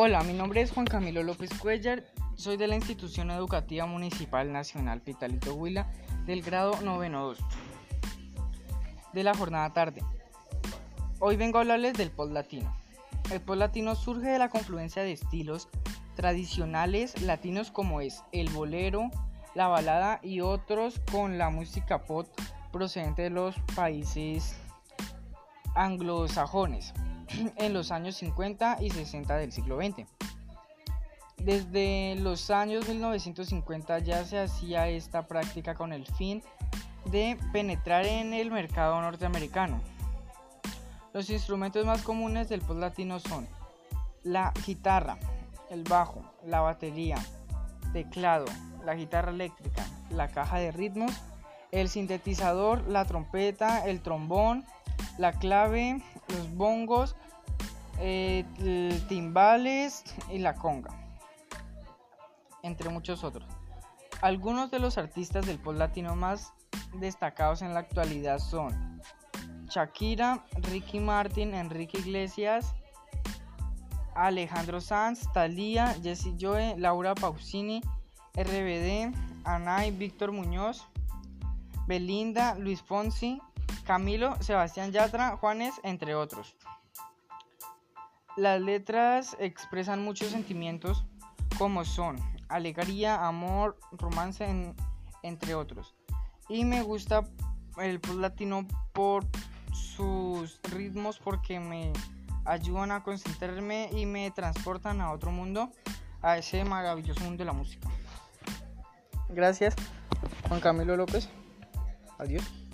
Hola, mi nombre es Juan Camilo López Cuellar, soy de la Institución Educativa Municipal Nacional Pitalito Huila del grado noveno 2 de la jornada tarde. Hoy vengo a hablarles del pop latino. El pop latino surge de la confluencia de estilos tradicionales latinos como es el bolero, la balada y otros con la música pop procedente de los países anglosajones en los años 50 y 60 del siglo XX. Desde los años 1950 ya se hacía esta práctica con el fin de penetrar en el mercado norteamericano. Los instrumentos más comunes del pop latino son la guitarra, el bajo, la batería, teclado, la guitarra eléctrica, la caja de ritmos, el sintetizador, la trompeta, el trombón, la clave, los bongos, eh, timbales y la conga, entre muchos otros. Algunos de los artistas del pop latino más destacados en la actualidad son Shakira, Ricky Martin, Enrique Iglesias, Alejandro Sanz, Thalía, Jessie Joe, Laura Pausini, RBD, Anay, Víctor Muñoz, Belinda, Luis Fonsi, Camilo, Sebastián Yatra, Juanes, entre otros. Las letras expresan muchos sentimientos como son alegría, amor, romance, entre otros. Y me gusta el pop latino por sus ritmos porque me ayudan a concentrarme y me transportan a otro mundo, a ese maravilloso mundo de la música. Gracias, Juan Camilo López. Adiós.